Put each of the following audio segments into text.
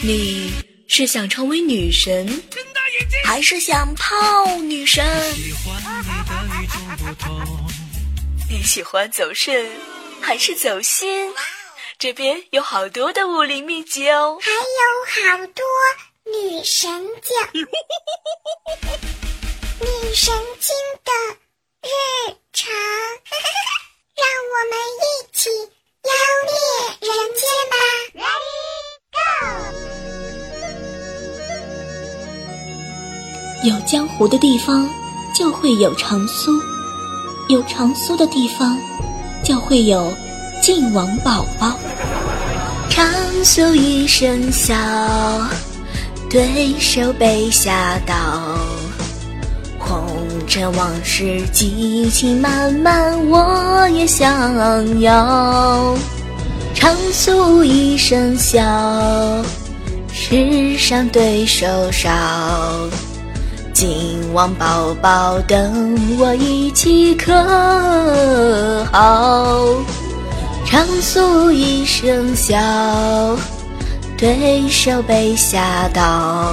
你是想成为女神，还是想泡女神？你喜欢走肾，还是走心？这边有好多的武林秘籍哦，还有好多女神经，女神经的日常，让我们一起妖孽有江湖的地方就会有长苏，有长苏的地方就会有。晋王宝宝，长苏一声笑，对手被吓倒。红尘往事激情满满，我也想要。长苏一声笑，世上对手少。金王宝宝，等我一起可好？长苏一声笑，对手被吓倒。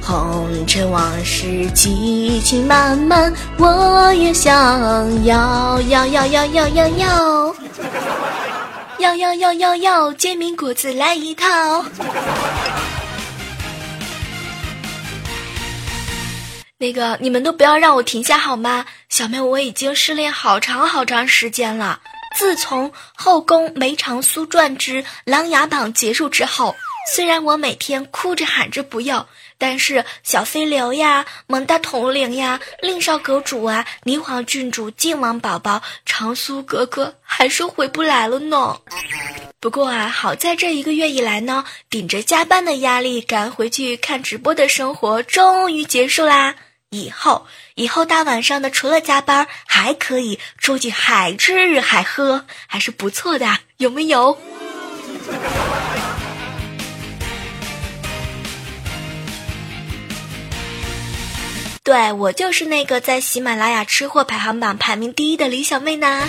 红尘往事激情满满，我也想要，要要要要要要，要要要要要煎饼果子来一套。那个，你们都不要让我停下好吗？小妹，我已经失恋好长好长时间了。自从《后宫梅长苏传之琅琊榜》结束之后，虽然我每天哭着喊着不要，但是小飞流呀、蒙大统领呀、令少阁主啊、霓凰郡主、靖王宝宝、长苏哥哥还是回不来了呢。不过啊，好在这一个月以来呢，顶着加班的压力赶回去看直播的生活终于结束啦。以后，以后大晚上的，除了加班，还可以出去海吃海喝，还是不错的，有没有？对我就是那个在喜马拉雅吃货排行榜排名第一的李小妹呢。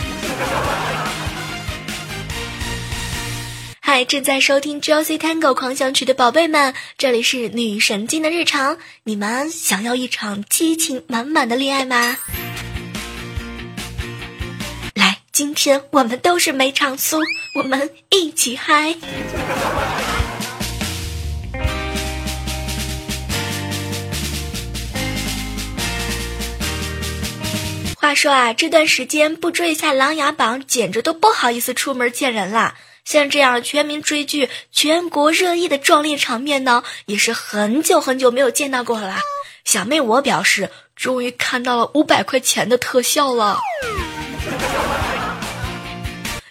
嗨，正在收听《Josie Tango 狂想曲》的宝贝们，这里是女神经的日常。你们想要一场激情满满的恋爱吗？来，今天我们都是梅长苏，我们一起嗨。话说啊，这段时间不追一下《琅琊榜》，简直都不好意思出门见人了。像这样全民追剧、全国热议的壮烈场面呢，也是很久很久没有见到过了。小妹我表示，终于看到了五百块钱的特效了。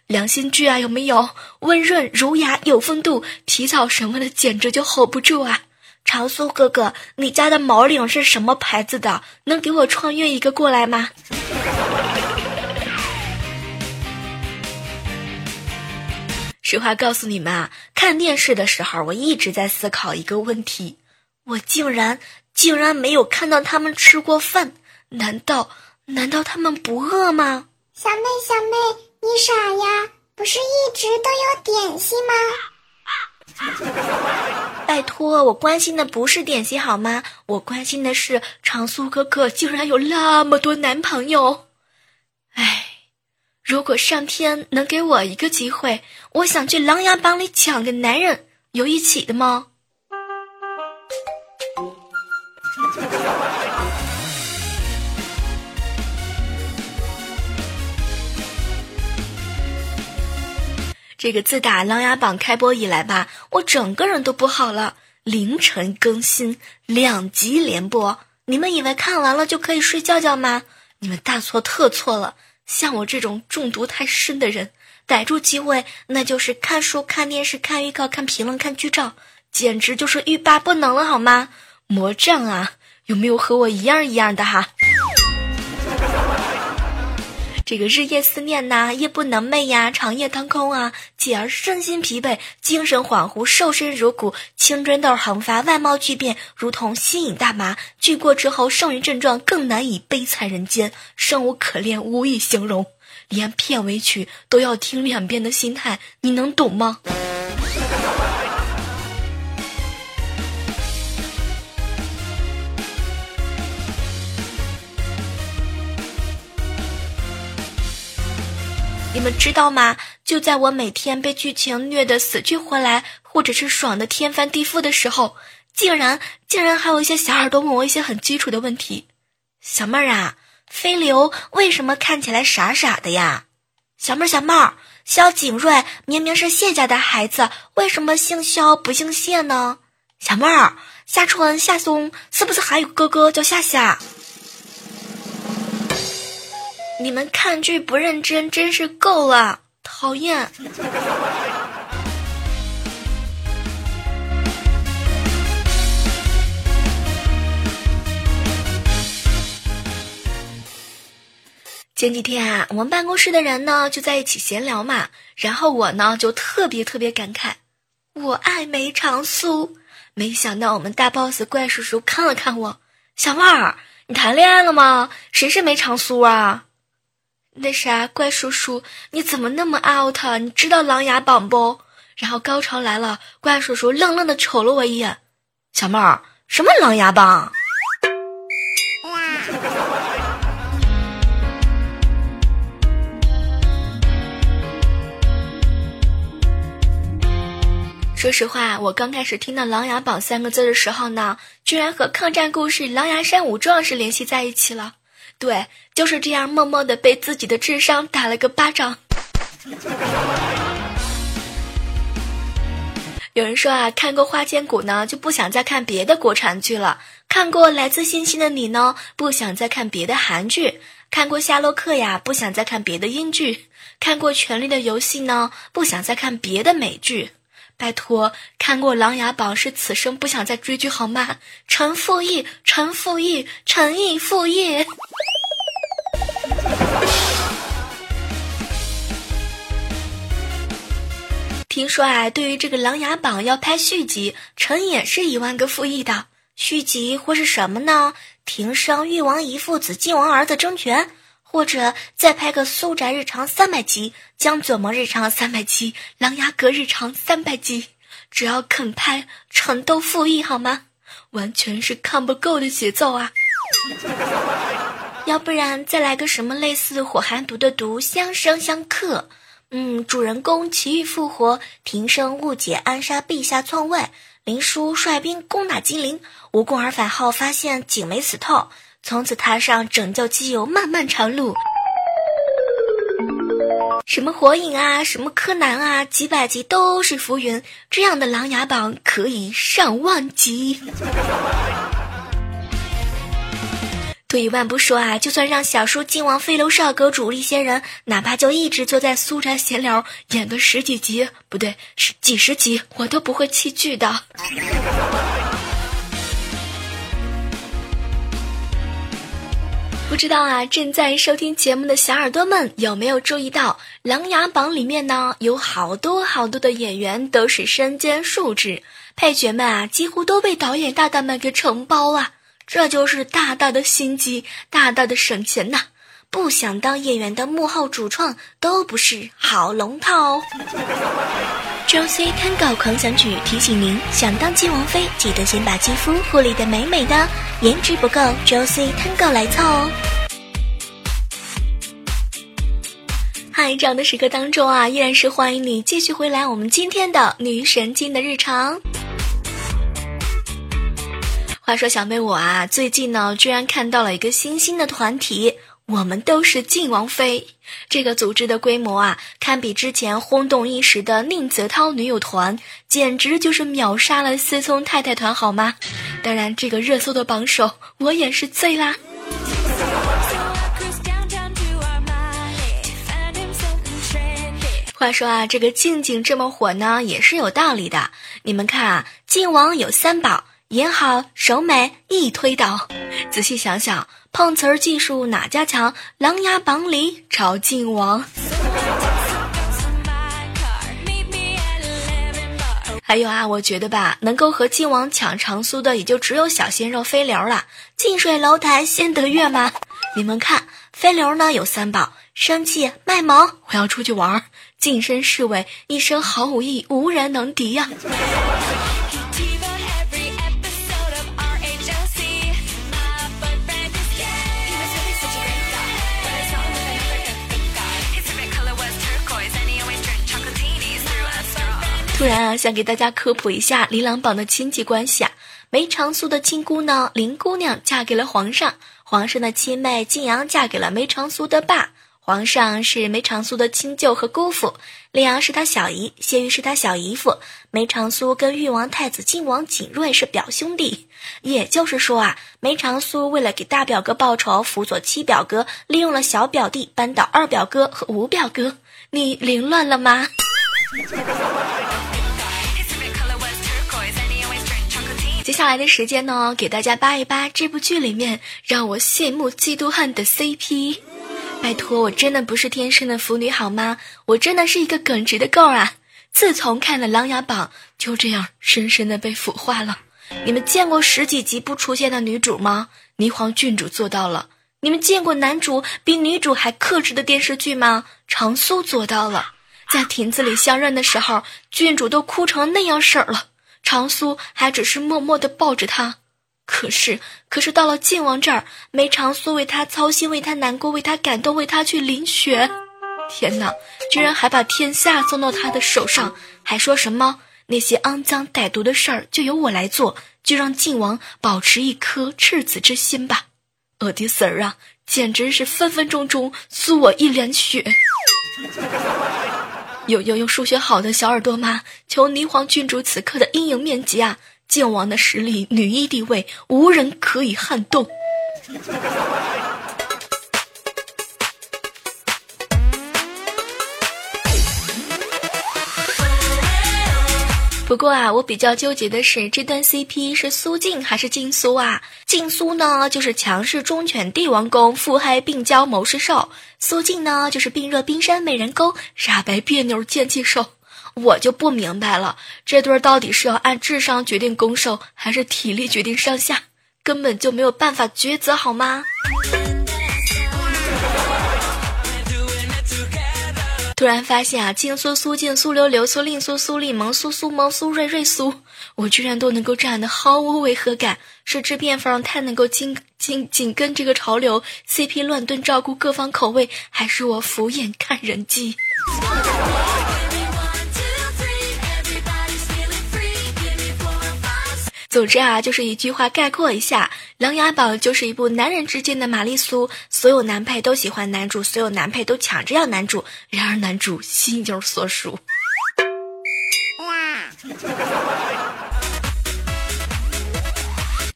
良心剧啊，有没有？温润儒雅有风度，皮草什么的简直就 hold 不住啊！长苏哥哥，你家的毛领是什么牌子的？能给我穿越一个过来吗？实话告诉你们啊，看电视的时候，我一直在思考一个问题：我竟然竟然没有看到他们吃过饭，难道难道他们不饿吗？小妹小妹，你傻呀？不是一直都有点心吗？拜托，我关心的不是点心好吗？我关心的是长苏哥哥竟然有那么多男朋友。如果上天能给我一个机会，我想去琅琊榜里抢个男人，有一起的吗？这个自打琅琊榜开播以来吧，我整个人都不好了。凌晨更新，两集连播，你们以为看完了就可以睡觉觉吗？你们大错特错了。像我这种中毒太深的人，逮住机会那就是看书、看电视、看预告、看评论、看剧照，简直就是欲罢不能了，好吗？魔杖啊，有没有和我一样一样的哈？这个日夜思念呐，夜不能寐呀，长夜当空啊，继而身心疲惫，精神恍惚，瘦身如骨，青春痘横发，外貌巨变，如同吸引大麻。剧过之后，剩余症状更难以悲惨人间，生无可恋，无以形容，连片尾曲都要听两遍的心态，你能懂吗？你们知道吗？就在我每天被剧情虐得死去活来，或者是爽的天翻地覆的时候，竟然竟然还有一些小耳朵问我一些很基础的问题。小妹儿啊，飞流为什么看起来傻傻的呀？小妹儿小妹儿，萧景睿明明是谢家的孩子，为什么姓萧不姓谢呢？小妹儿，夏春夏松是不是还有哥哥叫夏夏？你们看剧不认真，真是够了，讨厌。前几天啊，我们办公室的人呢就在一起闲聊嘛，然后我呢就特别特别感慨，我爱梅长苏。没想到我们大 boss 怪叔叔看了看我，小妹儿，你谈恋爱了吗？谁是梅长苏啊？那啥，怪叔叔，你怎么那么 out？你知道《琅琊榜》不？然后高潮来了，怪叔叔愣愣的瞅了我一眼。小妹儿，什么《琅琊榜》？说实话，我刚开始听到《琅琊榜》三个字的时候呢，居然和抗战故事《狼牙山五壮士》联系在一起了。对，就是这样默默的被自己的智商打了个巴掌。有人说啊，看过《花千骨》呢，就不想再看别的国产剧了；看过《来自星星的你》呢，不想再看别的韩剧；看过《夏洛克》呀，不想再看别的英剧；看过《权力的游戏》呢，不想再看别的美剧。拜托，看过《琅琊榜》是此生不想再追剧好吗？陈复义，陈复义，陈毅复义。听说啊，对于这个《琅琊榜》要拍续集，陈也是一万个复议的。续集会是什么呢？庭生誉王姨父子，晋王儿子争权，或者再拍个苏宅日常三百集，江左盟日常三百集，琅琊阁日常三百集。只要肯拍，陈都复议好吗？完全是看不够的节奏啊！要不然再来个什么类似火寒毒的毒，相生相克。嗯，主人公奇遇复活，庭生误解暗杀陛下篡位，林殊率兵攻打金陵，无功而返后，发现井没死透，从此踏上拯救基友漫漫长路。什么火影啊，什么柯南啊，几百集都是浮云，这样的琅琊榜可以上万集。退一万步说啊，就算让小叔、靖王、飞流少阁主力些人，哪怕就一直坐在苏宅闲聊，演个十几集，不对，是几十集，我都不会弃剧的。不知道啊，正在收听节目的小耳朵们有没有注意到，《琅琊榜》里面呢有好多好多的演员都是身兼数职，配角们啊几乎都被导演大大们给承包了。这就是大大的心机，大大的省钱呐！不想当演员的幕后主创都不是好龙套。Josie Tango 狂想曲提醒您：想当金王妃，记得先把肌肤护理的美美的，颜值不够，Josie Tango 来凑哦。嗨，这样的时刻当中啊，依然是欢迎你继续回来我们今天的女神经的日常。话说小妹我啊，最近呢居然看到了一个新兴的团体，我们都是晋王妃。这个组织的规模啊，堪比之前轰动一时的宁泽涛女友团，简直就是秒杀了思聪太太团，好吗？当然，这个热搜的榜首我也是醉啦。话说啊，这个静静这么火呢，也是有道理的。你们看啊，晋王有三宝。演好手美一推倒，仔细想想，碰瓷儿技术哪家强？琅琊榜里找晋王。还有啊，我觉得吧，能够和晋王抢长苏的，也就只有小鲜肉飞流了。近水楼台先得月嘛。你们看，飞流呢有三宝：生气、卖萌，我要出去玩；近身侍卫，一身好武艺，无人能敌呀。突然啊，想给大家科普一下琳琅榜的亲戚关系啊。梅长苏的亲姑呢，林姑娘嫁给了皇上，皇上的亲妹晋阳嫁给了梅长苏的爸。皇上是梅长苏的亲舅和姑父，溧阳是他小姨，谢玉是他小姨夫。梅长苏跟誉王太子晋王景睿是表兄弟，也就是说啊，梅长苏为了给大表哥报仇，辅佐七表哥，利用了小表弟扳倒二表哥和五表哥。你凌乱了吗？接下来的时间呢，给大家扒一扒这部剧里面让我羡慕嫉妒恨的 CP。拜托，我真的不是天生的腐女好吗？我真的是一个耿直的够啊！自从看了《琅琊榜》，就这样深深的被腐化了。你们见过十几集不出现的女主吗？霓凰郡主做到了。你们见过男主比女主还克制的电视剧吗？长苏做到了。在亭子里相认的时候，郡主都哭成那样式儿了，长苏还只是默默的抱着她。可是，可是到了靖王这儿，梅长苏为他操心，为他难过，为他感动，为他去淋雪。天哪，居然还把天下送到他的手上，还说什么那些肮脏歹毒的事儿就由我来做，就让靖王保持一颗赤子之心吧。我的婶儿啊，简直是分分钟钟苏我一脸血。有有有数学好的小耳朵吗？求霓凰郡主此刻的阴影面积啊！靖王的实力，女一地位，无人可以撼动。不过啊，我比较纠结的是，这段 CP 是苏静还是静苏啊？静苏呢，就是强势忠犬帝王宫，腹黑病娇谋士兽；苏静呢，就是病弱冰山美人沟，傻白别扭贱气兽。我就不明白了，这对到底是要按智商决定攻受，还是体力决定上下？根本就没有办法抉择，好吗？突然发现啊，静苏苏静苏流流苏令苏苏令萌苏苏萌苏瑞瑞苏，我居然都能够站得毫无违和感，是制片方太能够紧紧紧跟这个潮流，CP 乱炖照顾各方口味，还是我俯眼看人机？总之啊，就是一句话概括一下，《琅琊榜》就是一部男人之间的玛丽苏，所有男配都喜欢男主，所有男配都抢着要男主，然而男主心有所属。哇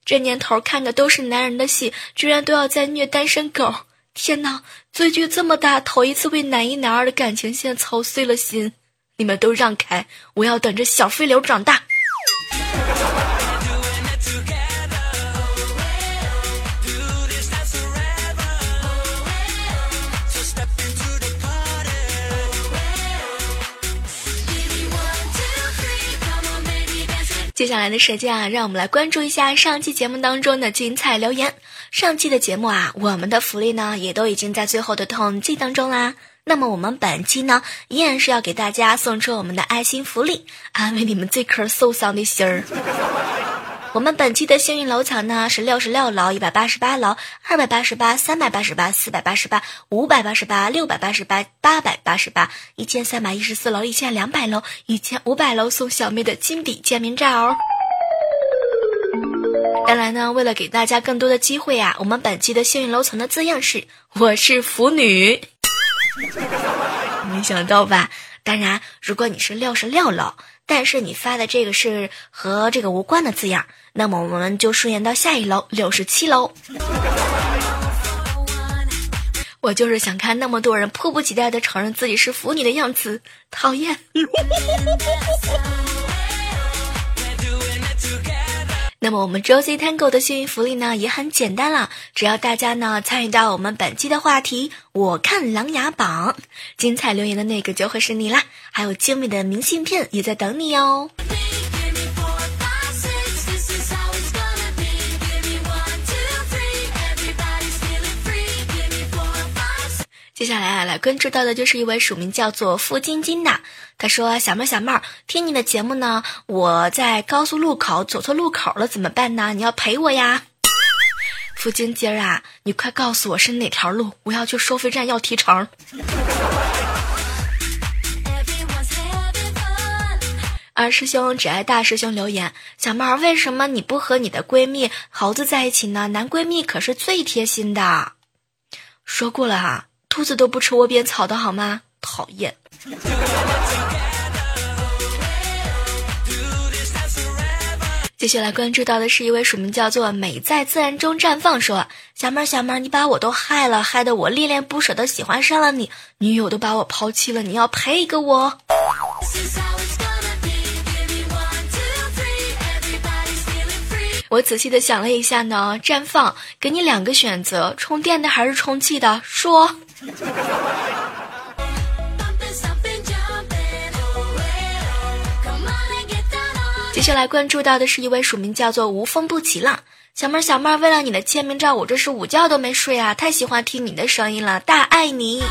这年头看的都是男人的戏，居然都要在虐单身狗！天哪，追剧这么大，头一次为男一男二的感情线操碎了心。你们都让开，我要等着小飞流长大。接下来的时间啊，让我们来关注一下上期节目当中的精彩留言。上期的节目啊，我们的福利呢也都已经在最后的统计当中啦。那么我们本期呢，依然是要给大家送出我们的爱心福利，安慰你们这颗受伤的心儿。我们本期的幸运楼层呢是六十六楼、一百八十八楼、二百八十八、三百八十八、四百八十八、五百八十八、六百八十八、八百八十八、一千三百一十四楼、一千两百楼、一千五百楼送小妹的金底签名照哦。当然呢，为了给大家更多的机会啊，我们本期的幸运楼层的字样是“我是腐女”，没想到吧？当然，如果你是六十六楼。但是你发的这个是和这个无关的字样，那么我们就顺延到下一楼六十七楼。我就是想看那么多人迫不及待的承认自己是腐女的样子，讨厌。那么我们周 C Tango 的幸运福利呢也很简单了，只要大家呢参与到我们本期的话题，我看琅琊榜，精彩留言的那个就会是你啦，还有精美的明信片也在等你哦。接下来啊，来关注到的就是一位署名叫做付晶晶的。他说：“小妹儿小妹儿，听你的节目呢，我在高速路口走错路口了，怎么办呢？你要陪我呀。”付晶晶啊，你快告诉我是哪条路，我要去收费站要提成。二师兄只爱大师兄留言：小妹儿，为什么你不和你的闺蜜猴子在一起呢？男闺蜜可是最贴心的。说过了哈，兔子都不吃窝边草的好吗？讨厌。接下来关注到的是一位署名叫做“美在自然中绽放”说：“小妹儿，小妹儿，你把我都害了，害得我恋恋不舍的喜欢上了你，女友都把我抛弃了，你要赔一个我。”我仔细的想了一下呢，绽放，给你两个选择：充电的还是充气的？说。接下来关注到的是一位署名叫做“无风不起浪”小妹儿，小妹儿，为了你的签名照，我这是午觉都没睡啊！太喜欢听你的声音了，大爱你。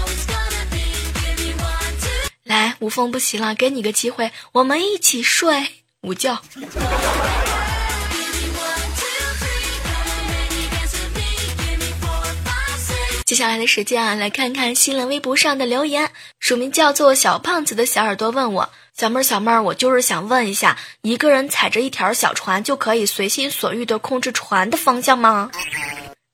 来，无风不起浪，给你个机会，我们一起睡午觉。接下来的时间啊，来看看新浪微博上的留言，署名叫做“小胖子”的小耳朵问我。小妹儿，小妹儿，我就是想问一下，一个人踩着一条小船就可以随心所欲的控制船的方向吗？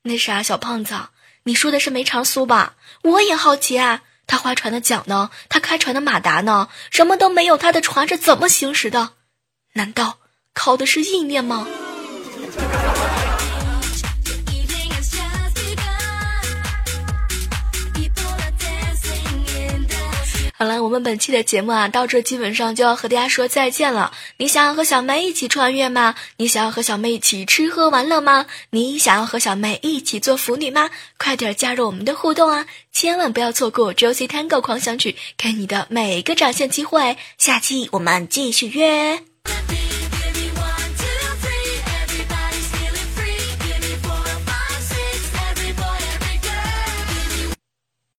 那啥，小胖子，你说的是梅长苏吧？我也好奇啊，他划船的桨呢？他开船的马达呢？什么都没有，他的船是怎么行驶的？难道靠的是意念吗？好了，我们本期的节目啊，到这基本上就要和大家说再见了。你想要和小妹一起穿越吗？你想要和小妹一起吃喝玩乐吗？你想要和小妹一起做腐女吗？快点加入我们的互动啊！千万不要错过《周 C Tango 狂想曲》，给你的每一个展现机会。下期我们继续约。